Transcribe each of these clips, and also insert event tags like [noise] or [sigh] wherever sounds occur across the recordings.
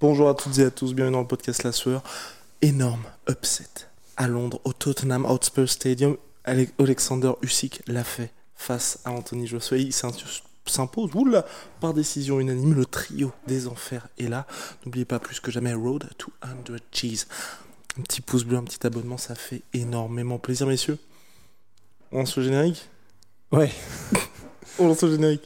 Bonjour à toutes et à tous, bienvenue dans le podcast La Sueur. Énorme upset à Londres, au Tottenham Hotspur Stadium. Ale- Alexander Usyk l'a fait face à Anthony Joshua. Il s'impose oula, par décision unanime. Le trio des enfers est là. N'oubliez pas plus que jamais Road to 100 Cheese. Un petit pouce bleu, un petit abonnement, ça fait énormément plaisir, messieurs. On lance le générique? Ouais. [laughs] On lance le générique.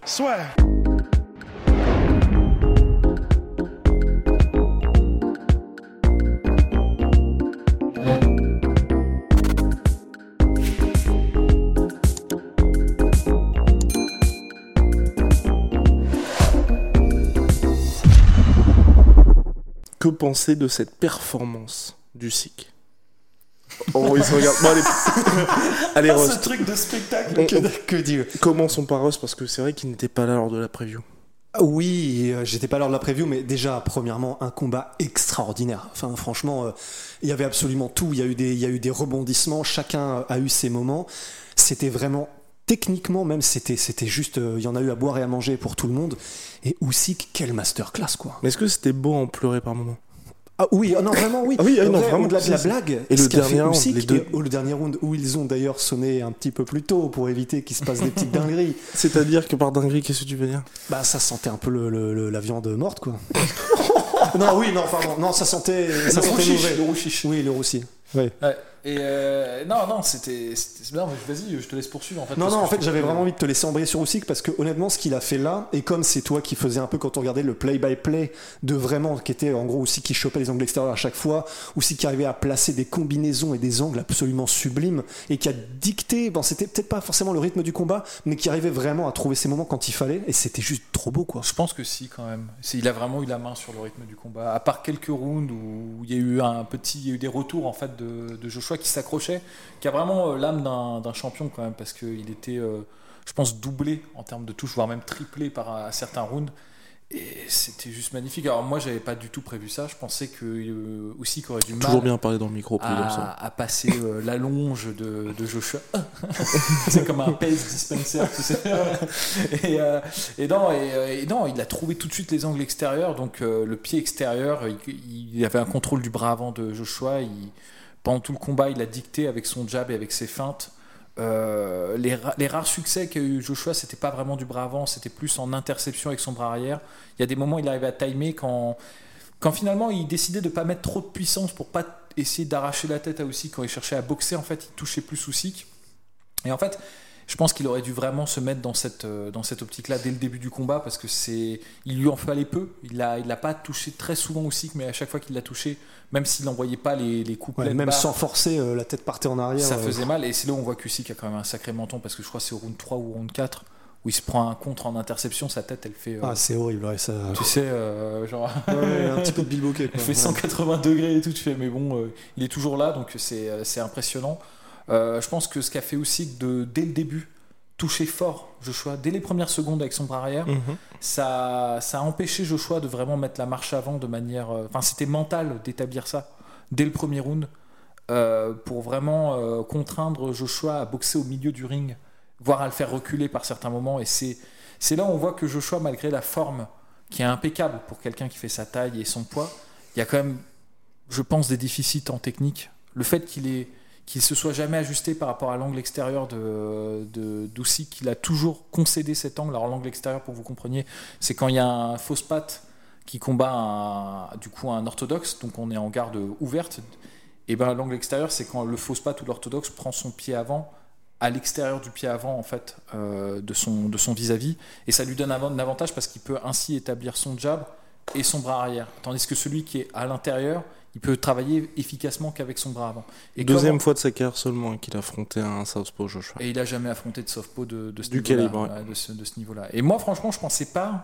Que penser de cette performance du SIC? Oh, il se regarde. Bon, allez, [laughs] allez Rost. truc de spectacle, On- que, que dire Commençons par Rost parce que c'est vrai qu'il n'était pas là lors de la preview. Ah Oui, euh, j'étais pas lors de la preview, mais déjà, premièrement, un combat extraordinaire. Enfin, franchement, euh, il y avait absolument tout. Il y a eu des, il y a eu des rebondissements. Chacun a eu ses moments. C'était vraiment techniquement même, c'était, c'était juste, euh, il y en a eu à boire et à manger pour tout le monde. Et Usyk, quelle masterclass, quoi. Mais est-ce que c'était beau en pleurer par moment? Ah oui, ah non, vraiment, oui. Ah oui, ah non, Vrai, vraiment, Au-delà de la blague, Et le dernier round, Usyk, les deux. et au- le dernier round, où ils ont d'ailleurs sonné un petit peu plus tôt pour éviter qu'il se passe des petites dingueries. [laughs] C'est-à-dire que par dinguerie, qu'est-ce que tu veux dire? Bah ça sentait un peu le, le- le- la viande morte quoi. [laughs] non oui non pardon non ça sentait ça sentait mauvais. le rouchiche. Oui le roussi. Ouais. Et euh, non, non, c'était. Non, vas-y, je te laisse poursuivre en fait. Non non en fait j'avais vraiment envie de te laisser embrayer sur Usyk parce que honnêtement ce qu'il a fait là et comme c'est toi qui faisais un peu quand on regardait le play by play de vraiment qui était en gros Usyk qui chopait les angles extérieurs à chaque fois Usyk qui arrivait à placer des combinaisons et des angles absolument sublimes et qui a dicté bon c'était peut-être pas forcément le rythme du combat mais qui arrivait vraiment à trouver ses moments quand il fallait et c'était juste trop beau quoi. Je pense que si, quand même. Il a vraiment eu la main sur le rythme du combat. À part quelques rounds où il y a eu un petit, il y a eu des retours en fait de, de Joshua qui s'accrochait, qui a vraiment euh, l'âme d'un champion quand même, parce qu'il était, euh, je pense, doublé en termes de touches, voire même triplé par à certains rounds. Et c'était juste magnifique. Alors moi, j'avais pas du tout prévu ça. Je pensais que euh, aussi aurait du mal Toujours bien parler dans le micro, plus à, à passer euh, la longe de, de Joshua. [laughs] c'est comme un pace dispenser, tu sais. [laughs] et, euh, et non, et, euh, et non, il a trouvé tout de suite les angles extérieurs. Donc euh, le pied extérieur, il, il avait un contrôle du bras avant de Joshua. Il, pendant tout le combat, il a dicté avec son jab et avec ses feintes. Euh, les, ra- les rares succès qu'a eu Joshua, c'était pas vraiment du bras avant, c'était plus en interception avec son bras arrière. Il y a des moments il arrivait à timer quand, quand finalement il décidait de pas mettre trop de puissance pour pas essayer d'arracher la tête à Usyk quand il cherchait à boxer en fait il touchait plus Usyk et en fait je pense qu'il aurait dû vraiment se mettre dans cette, euh, dans cette optique là dès le début du combat parce que c'est il lui en fallait peu il a, il a pas touché très souvent Usyk mais à chaque fois qu'il l'a touché même s'il n'envoyait pas les, les coups Ouais, même sans forcer euh, la tête partait en arrière. ça euh, faisait mal et c'est là où on voit qu'Usyk a quand même un sacré menton parce que je crois que c'est au round 3 ou au round 4 où il se prend un contre en interception sa tête elle fait euh, Ah, c'est horrible, ouais, ça. tu sais euh, genre Ouais, un petit peu de Elle [laughs] quoi. fait 180 degrés et tout, tu fais, mais bon, euh, il est toujours là, donc c'est impressionnant. Je pense que ce qu'a fait aussi de, dès le début, toucher fort Joshua, dès les premières secondes avec son bras arrière, Mhm. ça, ça a empêché Joshua de vraiment mettre la marche avant de manière. euh, Enfin, c'était mental d'établir ça dès le premier round euh, pour vraiment euh, contraindre Joshua à boxer au milieu du ring, voire à le faire reculer par certains moments. Et c'est c'est là où on voit que Joshua, malgré la forme qui est impeccable pour quelqu'un qui fait sa taille et son poids, il y a quand même, je pense, des déficits en technique. Le fait qu'il ait qu'il se soit jamais ajusté par rapport à l'angle extérieur de d'Usyk, qu'il a toujours concédé cet angle. Alors l'angle extérieur, pour que vous compreniez, c'est quand il y a un fausse patte qui combat un, du coup un orthodoxe, donc on est en garde ouverte. Et ben l'angle extérieur, c'est quand le fausse patte ou l'orthodoxe prend son pied avant à l'extérieur du pied avant en fait euh, de son de son vis-à-vis et ça lui donne un avantage parce qu'il peut ainsi établir son jab et son bras arrière tandis que celui qui est à l'intérieur il peut travailler efficacement qu'avec son bras avant et Deuxième comment- fois de sa carrière seulement qu'il a affronté un Southpaw Joshua. et il a jamais affronté de softpo de, de ce Du calibre, ouais. de ce, de ce niveau-là. Et moi, franchement, je pensais pas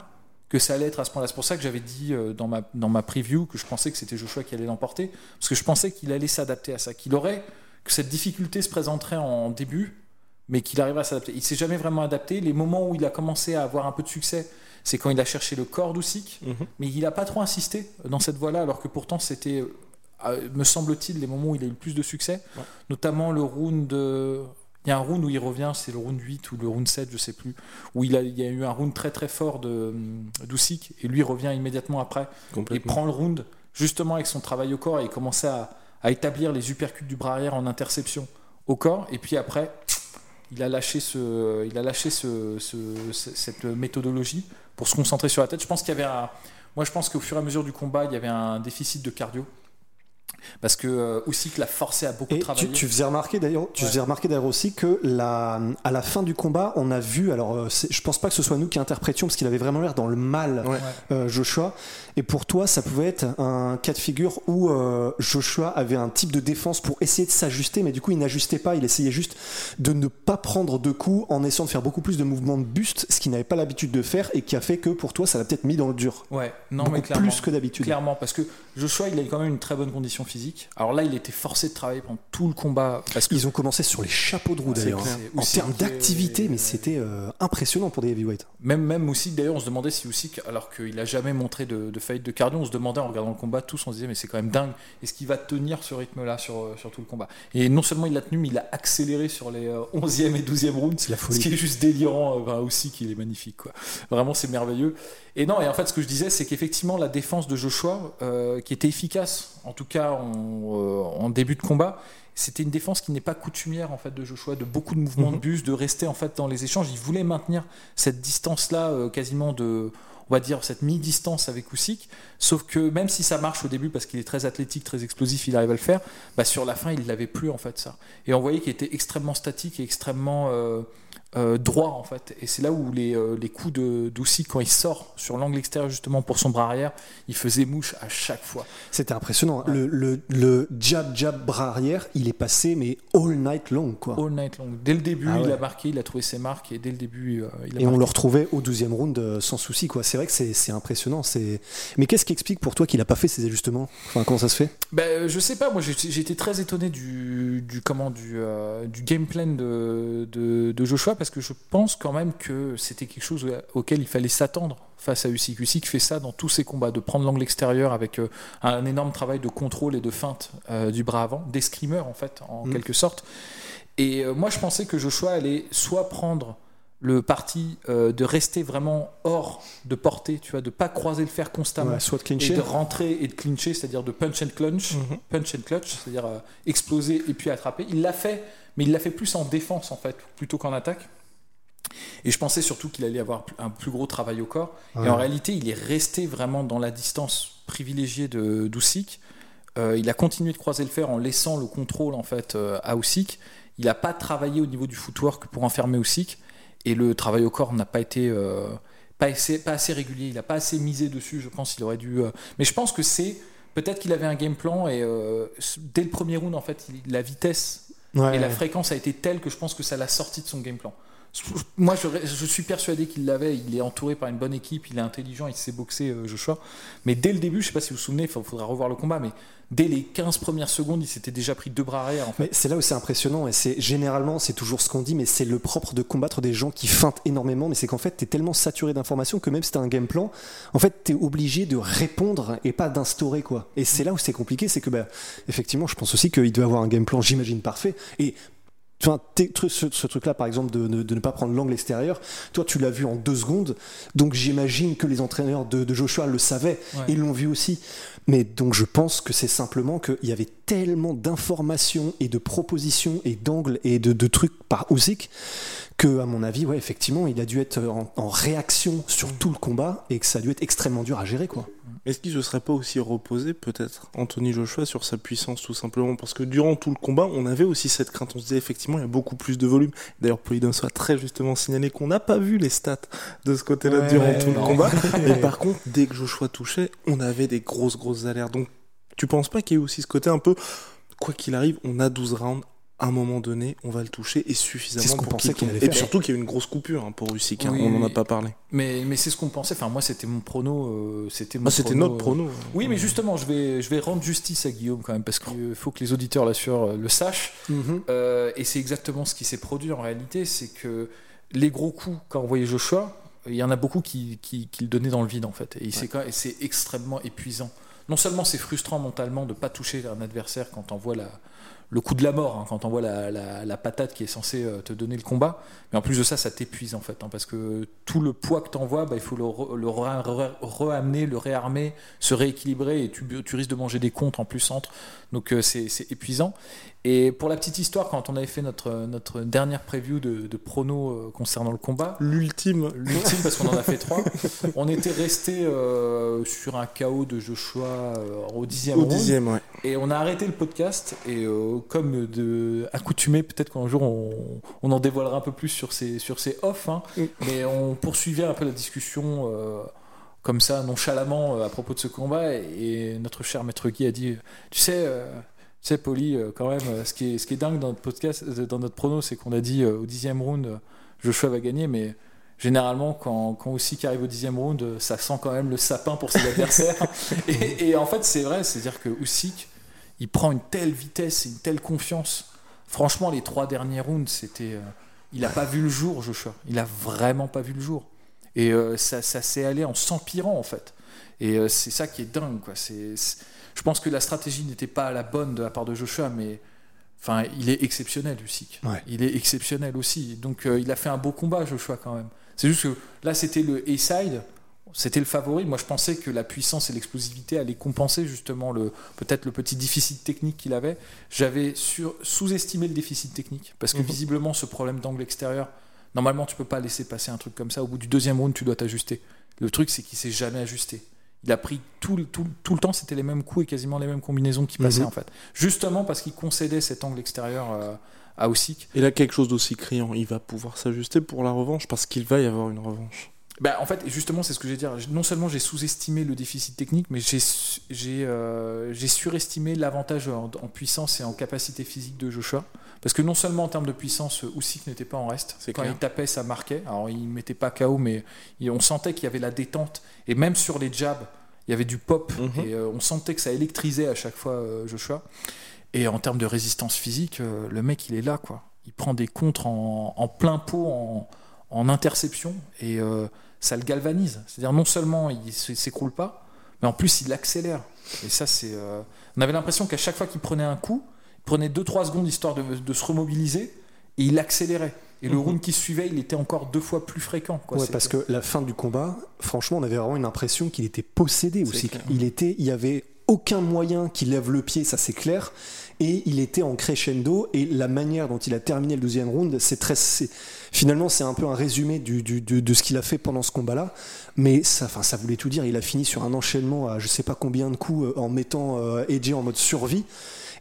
que ça allait être à ce point-là. C'est pour ça que j'avais dit euh, dans, ma, dans ma preview que je pensais que c'était Joshua qui allait l'emporter, parce que je pensais qu'il allait s'adapter à ça, qu'il aurait, que cette difficulté se présenterait en début, mais qu'il arriverait à s'adapter. Il s'est jamais vraiment adapté. Les moments où il a commencé à avoir un peu de succès, c'est quand il a cherché le corps d'Usyk, Mhm. mais il n'a pas trop insisté dans cette voie-là, alors que pourtant c'était, me semble-t-il, les moments où il a eu le plus de succès, Ouais. notamment le round de... Il y a un round où il revient, c'est le round 8 ou le round 7, je sais plus, où il, a, il y a eu un round très très fort de d'Usyk, et lui revient immédiatement après, il prend le round justement avec son travail au corps et il commençait à, à établir les uppercuts du bras arrière en interception au corps, et puis après, il a lâché, ce, il a lâché ce, ce- ce- cette méthodologie pour se concentrer sur la tête. Je pense qu'il y avait un. Moi, je pense qu'au fur et à mesure du combat, il y avait un déficit de cardio. Parce que euh, Usyk l'a forcé à beaucoup Et travailler. tu, tu faisais remarquer d'ailleurs, tu Ouais. faisais remarquer d'ailleurs aussi que la, à la fin du combat, on a vu, alors euh, je pense pas que ce soit nous qui interprétions parce qu'il avait vraiment l'air dans le mal, Ouais. euh, Joshua. Et pour toi, ça pouvait être un cas de figure où euh, Joshua avait un type de défense pour essayer de s'ajuster, mais du coup il n'ajustait pas, il essayait juste de ne pas prendre de coups en essayant de faire beaucoup plus de mouvements de buste, ce qu'il n'avait pas l'habitude de faire et qui a fait que pour toi ça l'a peut-être mis dans le dur. Ouais, non, Beaucoup mais clairement. plus que d'habitude. Clairement, parce que Joshua, il a quand même une très bonne condition physique. Alors là, il était forcé de travailler pendant tout le combat. Parce que Ils ont commencé sur les chapeaux de roue d'ailleurs. hein. En termes d'activité, mais c'était euh, impressionnant pour des heavyweights. Même, même Usyk, d'ailleurs, on se demandait si Usyk, alors qu'il a jamais montré de, de faillite de cardio, on se demandait en regardant le combat, tous on se disait, mais c'est quand même dingue, est-ce qu'il va tenir ce rythme-là sur, euh, sur tout le combat? Et non seulement il l'a tenu, mais il a accéléré sur les euh, 11e et 12e rounds. C'est la folie. Ce qui est juste délirant, euh, enfin, Usyk, il est magnifique, quoi. Vraiment, c'est merveilleux. Et non, et en fait, ce que je disais, c'est qu'effectivement, la défense de Joshua, euh, qui était efficace, en tout cas en, euh, en début de combat, c'était une défense qui n'est pas coutumière en fait de Joshua, de beaucoup de mouvements de bus, de rester en fait dans les échanges. Il voulait maintenir cette distance-là, euh, quasiment de, on va dire cette mi-distance avec Usyk. Sauf que même si ça marche au début parce qu'il est très athlétique, très explosif, il arrive à le faire. Bah sur la fin, il l'avait plus en fait ça. Et on voyait qu'il était extrêmement statique et extrêmement euh, euh, droit en fait. Et c'est là où les, euh, les coups de d'Usyk quand il sort sur l'angle extérieur justement pour son bras arrière, il faisait mouche à chaque fois. C'était impressionnant. Le, le, le jab, jab, bras arrière, il est passé, mais all night long, quoi. All night long. Dès le début, Ah il a marqué, il a trouvé ses marques et dès le début, euh, il a Et on le retrouvait au 12e round sans souci, quoi. C'est vrai que c'est impressionnant. c'est- Mais qu'est-ce qui explique pour toi qu'il a pas fait ces ajustements? Enfin, comment ça se fait? Ben, je sais pas, moi été très étonné du, du, comment, du, du game plan de, de, de Joshua parce que je pense quand même que c'était quelque chose auquel il fallait s'attendre face à Usyk. Usyk fait ça dans tous ses combats, de prendre l'angle extérieur avec euh, un énorme travail de contrôle et de feinte euh, du bras avant, d'escrimeur en fait, en Mm. quelque sorte. Et euh, moi je pensais que Joshua allait soit prendre le parti de rester vraiment hors de portée, tu vois, de pas croiser le fer constamment Ouais, Soit de et clincher. de rentrer et de clincher, c'est-à-dire de punch and clutch, Mhm. punch and clutch, c'est-à-dire exploser et puis attraper. Il l'a fait, mais il l'a fait plus en défense en fait, plutôt qu'en attaque. Et je pensais surtout qu'il allait avoir un plus gros travail au corps. Ouais. Et en réalité, il est resté vraiment dans la distance privilégiée de. Euh, il a continué de croiser le fer en laissant le contrôle en fait euh, à Usyk. Il n'a pas travaillé au niveau du footwork pour enfermer Usyk. Et le travail au corps n'a pas été euh, pas, assez, pas assez régulier. Il n'a pas assez misé dessus. Je pense qu'il aurait dû. Mais je pense que c'est peut-être qu'il avait un game plan et dès le premier round en fait, il- la vitesse Ouais. et la fréquence a été telle que je pense que ça l'a sorti de son game plan. Moi, je, suis persuadé qu'il l'avait. Il est entouré par une bonne équipe. Il est intelligent. Il sait boxer, euh, Joshua. Mais dès le début, je sais pas si vous vous souvenez, il faudra revoir le combat, mais dès les 15 premières secondes, il s'était déjà pris deux bras arrière. Mais c'est là où c'est impressionnant et c'est généralement c'est toujours ce qu'on dit mais c'est le propre de combattre des gens qui feintent énormément mais c'est qu'en fait t'es tellement saturé d'informations que même si t'as un game plan en fait t'es obligé de répondre et pas d'instaurer quoi et c'est là où c'est compliqué c'est que bah, effectivement je pense aussi qu'il doit avoir un game plan j'imagine parfait Enfin, ce, ce truc-là, par exemple, de, ne- de ne pas prendre l'angle extérieur, toi, tu l'as vu en deux secondes, donc j'imagine que les entraîneurs de, de Joshua le savaient, Ouais. ils l'ont vu aussi. Mais donc, je pense que c'est simplement qu'il y avait tellement d'informations et de propositions et d'angles et de, de trucs par Usyk que, à mon avis, ouais, effectivement, il a dû être en, en réaction sur tout le combat et que ça a dû être extrêmement dur à gérer, quoi. Est-ce qu'il ne serait pas aussi reposé, peut-être, Anthony Joshua, sur sa puissance, tout simplement? Parce que durant tout le combat, on avait aussi cette crainte. On se disait, effectivement, il y a beaucoup plus de volume. D'ailleurs, Polydonso a très justement signalé qu'on n'a pas vu les stats de ce côté-là Ouais, durant ouais, tout le combat. [laughs] Et par contre, dès que Joshua touchait, on avait des grosses, grosses alertes. Donc, tu penses pas qu'il y a eu aussi ce côté un peu, quoi qu'il arrive, on a 12 rounds, à un moment donné, on va le toucher et C'est suffisamment ce qu'on pour pensait qu'il allait Et faire. surtout qu'il y a eu une grosse coupure hein, pour Usyk. hein, Oui, on n'en a pas parlé. Mais, mais c'est ce qu'on pensait. Enfin, moi, c'était mon prono. euh, c'était Ah, c'était prono, notre euh, prono. Oui, mais justement, je vais, je vais rendre justice à Guillaume quand même, parce qu'il faut que les auditeurs là sur le sachent. Mhm. Euh, et c'est exactement ce qui s'est produit en réalité, c'est que les gros coups, quand on voyait Joshua, il y en a beaucoup qui, qui, qui le donnaient dans le vide en fait. Et et c'est extrêmement épuisant. Non seulement c'est frustrant mentalement de ne pas toucher un adversaire quand on voit la, le coup de la mort, hein, quand on voit la, la- la patate qui est censée euh, te donner le combat, mais en plus de ça, ça t'épuise en fait, hein, parce que tout le poids que tu envoies, il faut le, re- re- le réarmer, se rééquilibrer, et tu, tu risques de manger des comptes en plus centre. Donc euh, c'est épuisant. Et pour la petite histoire, quand on avait fait notre, notre dernière preview de, de prono euh, concernant le combat, L'ultime. l'ultime parce qu'on en a fait trois, [laughs] on était resté euh, sur un KO de Joshua euh, au dixième Au round. dixième, ouais. Et on a arrêté le podcast et euh, comme de accoutumé, peut-être qu'un jour on, on en dévoilera un peu plus sur ces sur ces off, hein. Mm. mais on poursuivait un peu la discussion euh, comme ça nonchalamment euh, à propos de ce combat et, et notre cher maître Guy a dit, tu sais. euh, tu sais, Poli, quand même, ce qui est, ce qui est dingue dans notre podcast, dans notre prono, c'est qu'on a dit au dixième round, Joshua va gagner, mais généralement, quand, quand aussi qui arrive au dixième round, ça sent quand même le sapin pour ses [laughs] adversaires. [laughs] et, et en fait, c'est vrai, c'est-à-dire que Usyk, il prend une telle vitesse et une telle confiance. Franchement, les trois derniers rounds, c'était, euh, il n'a pas vu le jour, Joshua. Il a vraiment pas vu le jour. Et euh, ça, ça s'est allé en s'empirant en fait. Et euh, c'est ça qui est dingue, quoi. C'est, je pense que la stratégie n'était pas la bonne de la part de Joshua, mais enfin, il est exceptionnel, Usyk. Ouais. Il est exceptionnel aussi. Donc, il a fait un beau combat, Joshua, quand même. C'est juste que là, c'était le A-side, c'était le favori. Moi, je pensais que la puissance et l'explosivité allaient compenser justement le peut-être le petit déficit technique qu'il avait. J'avais sous-estimé le déficit technique parce que Mhm. visiblement, ce problème d'angle extérieur, normalement, tu peux pas laisser passer un truc comme ça. Au bout du deuxième round, tu dois t'ajuster. Le truc, c'est qu'il s'est jamais ajusté. Il a pris tout, le- tout, tout le temps, c'était les mêmes coups et quasiment les mêmes combinaisons qui passaient Mhm. en fait. Justement parce qu'il concédait cet angle extérieur euh, à Usyk. Et là, quelque chose d'aussi criant, il va pouvoir s'ajuster pour la revanche parce qu'il va y avoir une revanche. Bah, en fait, justement, c'est ce que je vais dire. Non seulement j'ai sous-estimé le déficit technique, mais j'ai j'ai euh, j'ai surestimé l'avantage en, en puissance et en capacité physique de Joshua. Parce que non seulement en termes de puissance, Usyk n'était pas en reste. Quand clair. il tapait, ça marquait. Alors, il mettait pas KO, mais il- on sentait qu'il y avait la détente. Et même sur les jabs, il y avait du pop. Mhm. Et euh, on sentait que ça électrisait à chaque fois euh, Joshua. Et en termes de résistance physique, euh, le mec, il est là, quoi. Il prend des contres en, en plein pot, en, en interception, et euh, ça le galvanise. C'est-à-dire, non seulement il s'écroule pas, mais en plus, il accélère. Et ça, c'est. euh, On avait l'impression qu'à chaque fois qu'il prenait un coup, il prenait 2-3 secondes histoire de, de se remobiliser, et il accélérait. Et le Mhm. round qui suivait, il était encore deux fois plus fréquent. Quoi. Ouais, parce que la fin du combat, franchement, on avait vraiment une impression qu'il était possédé aussi. clair. Il était, il y avait aucun moyen qu'il lève le pied, ça c'est clair. Et il était en crescendo. Et la manière dont il a terminé le deuxième round, c'est très, c'est- finalement, c'est un peu un résumé du, du- du- de ce qu'il a fait pendant ce combat-là. Mais ça, enfin, ça voulait tout dire. Il a fini sur un enchaînement à je sais pas combien de coups euh, en mettant euh, AJ en mode survie.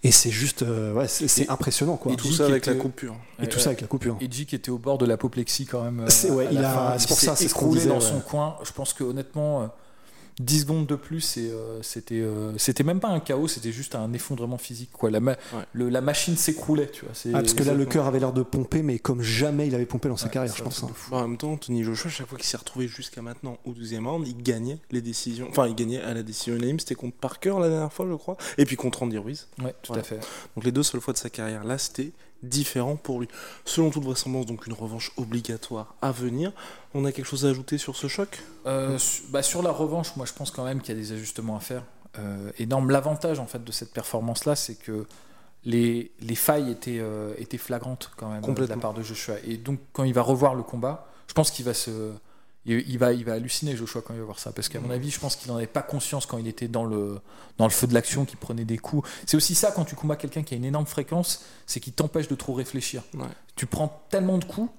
Et c'est juste, euh, ouais, c'est c'est Et- impressionnant quoi. et Et, Tout ça avec la coupure. tout ça avec la coupure. Edgy qui était au bord de l'apoplexie quand même. euh, C'est- ouais, à il a- c'est pour s'est ça, c'est ce qu'on disait, dans ouais. son coin. Je pense que honnêtement, euh, 10 secondes de plus, et euh, c'était euh, c'était même pas un chaos, c'était juste un effondrement physique. Quoi. La, ma- Ouais. le- la machine s'écroulait, tu vois. Ah, parce que là, le cœur avait l'air de pomper, mais comme jamais il avait pompé dans sa Ouais, carrière, je pense. hein. Bah, en même temps, Anthony Joshua, chaque fois qu'il s'est retrouvé jusqu'à maintenant au 12e round, il gagnait les décisions. Enfin, il gagnait à la décision unanime. C'était contre Parker la dernière fois, je crois. Et puis contre Andy Ruiz. Ouais, tout à fait. Donc les deux seules fois de sa carrière. Là, c'était différent pour lui. Selon toute vraisemblance, donc une revanche obligatoire à venir. On a quelque chose à ajouter sur ce choc? Euh, su- bah, sur la revanche, moi je pense quand même qu'il y a des ajustements à faire. Euh, dans l'avantage en fait de cette performance-là, c'est que les, les failles étaient, euh, étaient flagrantes quand même de la part de Joshua. Et donc quand il va revoir le combat, je pense qu'il va se, il, va, il va halluciner Joshua quand il va voir ça, parce qu'à mon avis, je pense qu'il n'en avait pas conscience quand il était dans le, dans le feu de l'action, qu'il prenait des coups. C'est aussi ça quand tu combats quelqu'un qui a une énorme fréquence, c'est qu'il t'empêche de trop réfléchir. Ouais. Tu prends tellement de coups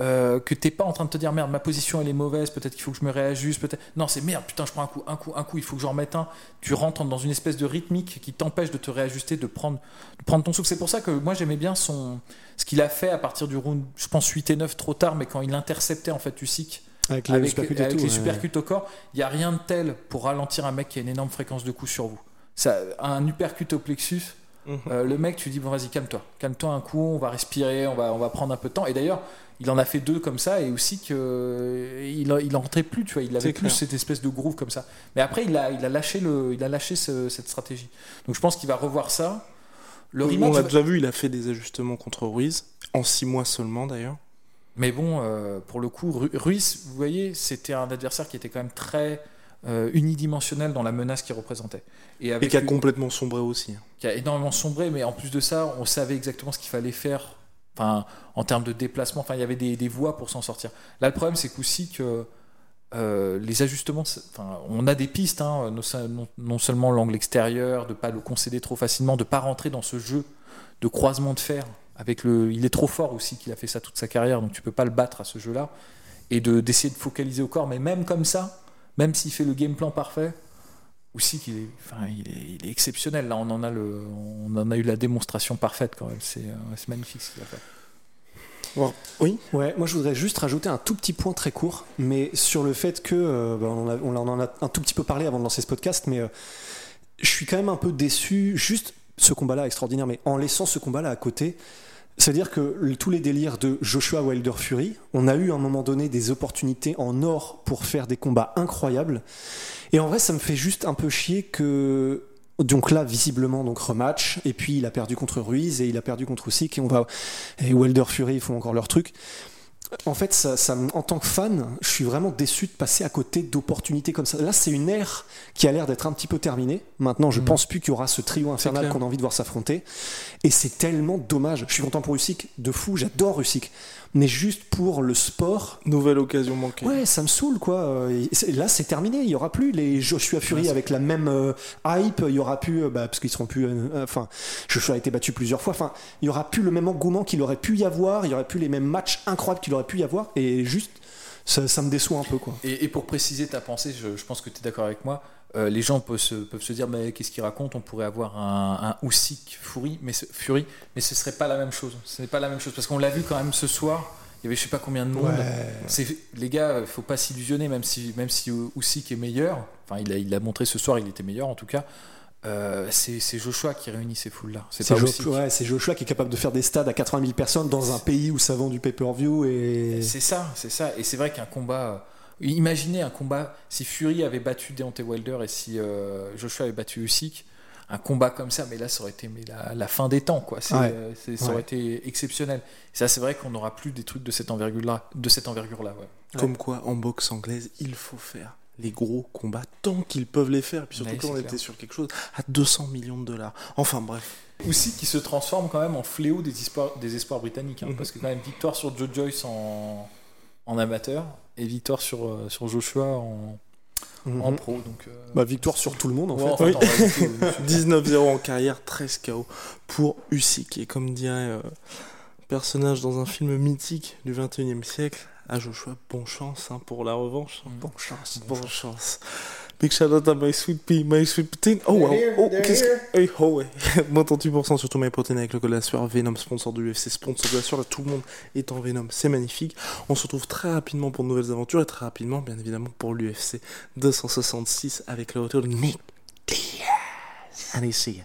euh, que t'es pas en train de te dire merde ma position elle est mauvaise peut-être qu'il faut que je me réajuste peut-être non c'est merde putain je prends un coup un coup un coup il faut que j'en remette un tu rentres dans une espèce de rythmique qui t'empêche de te réajuster de prendre de prendre ton souffle c'est pour ça que moi j'aimais bien son ce qu'il a fait à partir du round je pense 8 et 9 trop tard mais quand il interceptait en fait Usyk Avec, les avec, supercutes et avec tout, les ouais. supercutes au corps il y a rien de tel pour ralentir un mec qui a une énorme fréquence de coups sur vous ça un uppercut au plexus Mhm. Euh, le mec, tu dis bon vas-y calme-toi, calme-toi un coup, on va respirer, on va, on va prendre un peu de temps. Et d'ailleurs, il en a fait deux comme ça et aussi que il, a- il en rentrait plus, tu vois, il avait plus clair. cette espèce de groove comme ça. Mais après, il a, il a lâché le, il a lâché ce- cette stratégie. Donc je pense qu'il va revoir ça. Le on rematch, l'a déjà vu, il a fait des ajustements contre Ruiz, en 6 mois seulement d'ailleurs. Mais bon, euh, pour le coup, Ru- Ruiz, vous voyez, c'était un adversaire qui était quand même très euh, unidimensionnel dans la menace qu'il représentait. Et Et avec qui a une- complètement sombré aussi. qui a énormément sombré, mais en plus de ça, on savait exactement ce qu'il fallait faire. Enfin, en termes de déplacement, enfin, il y avait des, des voies pour s'en sortir. Là, le problème, c'est qu'aussi que euh, les ajustements, enfin, on a des pistes, hein, non, non- seulement l'angle extérieur, de pas le concéder trop facilement, de pas rentrer dans ce jeu de croisement de fer. Avec le, il est trop fort aussi qu'il a fait ça toute sa carrière, donc tu peux pas le battre à ce jeu-là, et de d'essayer de focaliser au corps. Mais même comme ça, même s'il fait le game plan parfait, aussi qu'il est, enfin, il est, il est exceptionnel. Là, on en a le, on en a eu la démonstration parfaite quand même. C'est, euh, c'est magnifique ce qu'il a fait. Oui, Ouais, moi je voudrais juste rajouter un tout petit point très court, mais sur le fait que, euh, bah, on, en a- on en a un tout petit peu parlé avant de lancer ce podcast, mais euh, je suis quand même un peu déçu, juste ce combat-là extraordinaire, mais en laissant ce combat-là à côté, c'est-à-dire que tous les délires de Joshua Wilder Fury, on a eu à un moment donné des opportunités en or pour faire des combats incroyables, et en vrai ça me fait juste un peu chier que donc là, visiblement, donc rematch. Et puis il a perdu contre Ruiz et il a perdu contre Usyk. Et on va et Wilder Fury ils font encore leur truc. En fait, ça, ça en tant que fan, je suis vraiment déçu de passer à côté d'opportunités comme ça. Là, c'est une ère qui a l'air d'être un petit peu terminée. Maintenant, je Mhm. pense plus qu'il y aura ce trio infernal qu'on a envie de voir s'affronter. Et c'est tellement dommage. Je suis content pour Usyk, de fou. J'adore Usyk, mais juste pour le sport, nouvelle occasion manquée. Ouais, ça me saoule quoi. Euh, et Là, c'est terminé. Il y aura plus les Joshua Fury avec la même euh, hype. Il y aura plus, euh, bah, parce qu'ils seront plus. euh, euh, Enfin, Joshua a été battu plusieurs fois. Enfin, il y aura plus le même engouement qu'il aurait pu y avoir. Il y aurait plus les mêmes matchs incroyables qu'il aurait pu y avoir. Et juste, ça, ça me déçoit un peu quoi. Et, et pour préciser ta pensée, je, je pense que tu es d'accord avec moi. euh, les gens peuvent se, peuvent se dire mais qu'est-ce qu'il raconte On pourrait avoir un, un Usyk Fury, mais ce, Fury, mais ce serait pas la même chose. Ce n'est pas la même chose parce qu'on l'a vu quand même ce soir. Il y avait je sais pas combien de monde. C'est les gars, il faut pas s'illusionner même si même si Usyk est meilleur. Enfin, il a il a montré ce soir, il était meilleur en tout cas. Euh, c'est Joshua qui réunit ces foules là. C'est C'est pas Jo- Usyk. ouais, c'est Joshua qui est capable de faire des stades à 80 000 personnes dans un pays où ça vend du pay-per-view et. C'est ça, c'est ça. Et c'est vrai qu'un combat. euh, Imaginez un combat si Fury avait battu Deontay Wilder et si euh, Joshua avait battu Usyk, un combat comme ça, mais là ça aurait été mais la, la fin des temps quoi. Ouais. euh, c'est- ça Ouais. aurait été exceptionnel. Et ça c'est vrai qu'on n'aura plus des trucs de cette envergure là, de cette envergure là. Ouais. Comme quoi, en boxe anglaise, il faut faire les gros combats tant qu'ils peuvent les faire. Et puis surtout Ouais, quand on était sur quelque chose à 200 millions de dollars. Enfin bref. Usyk qui se transforme quand même en fléau des espoirs, des espoirs britanniques, hein, Mhm. parce que quand même victoire sur Joe Joyce en, en amateur et victoire sur, euh, sur Joshua en, Mhm. en pro. Donc, euh, Bah, victoire sur tout le monde en ouais, fait. en fait, en réalité, euh, 19-0 en carrière, 13 KO pour Usyk. Et comme dirait euh, personnage dans un film mythique du 21e siècle, à Joshua, bon chance hein, pour la revanche. hein. Bon chance. Bonne chance. Big shout out à My Sweet Pea, My Sweet Protein. Oh wow. Oh, qu'est-ce que. Hey, oh ouais. Moins 38% sur tout My Protein avec le code de la sueur. Venom, sponsor de l'UFC, sponsor de la sueur. Là, tout le monde est en Venom. C'est magnifique. On se retrouve très rapidement pour de nouvelles aventures et très rapidement, bien évidemment, pour l'UFC 266 avec le retour de Nick Diaz. Allez, see ya.